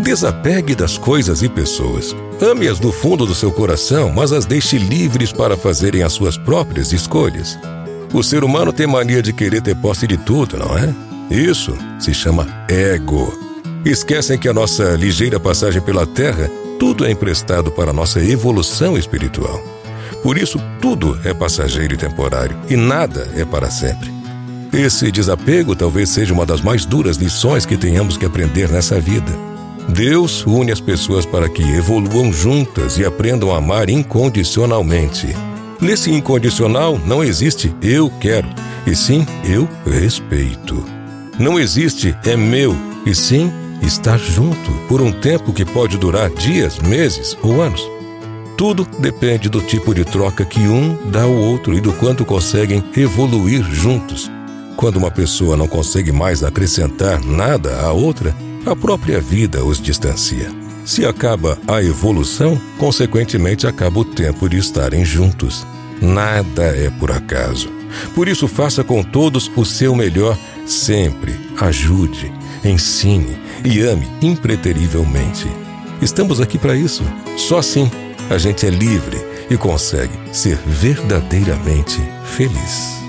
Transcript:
Desapegue das coisas e pessoas. Ame-as do fundo do seu coração, mas as deixe livres para fazerem as suas próprias escolhas. O ser humano tem mania de querer ter posse de tudo, não é? Isso se chama ego. Esquecem que a nossa ligeira passagem pela Terra, tudo é emprestado para a nossa evolução espiritual. Por isso, tudo é passageiro e temporário, e nada é para sempre. Esse desapego talvez seja uma das mais duras lições que tenhamos que aprender nessa vida. Deus une as pessoas para que evoluam juntas e aprendam a amar incondicionalmente. Nesse incondicional não existe eu quero, e sim eu respeito. Não existe é meu, e sim estar junto por um tempo que pode durar dias, meses ou anos. Tudo depende do tipo de troca que um dá ao outro e do quanto conseguem evoluir juntos. Quando uma pessoa não consegue mais acrescentar nada à outra, a própria vida os distancia. Se acaba a evolução, consequentemente acaba o tempo de estarem juntos. Nada é por acaso. Por isso, faça com todos o seu melhor sempre. Ajude, ensine e ame impreterivelmente. Estamos aqui para isso. Só assim a gente é livre e consegue ser verdadeiramente feliz.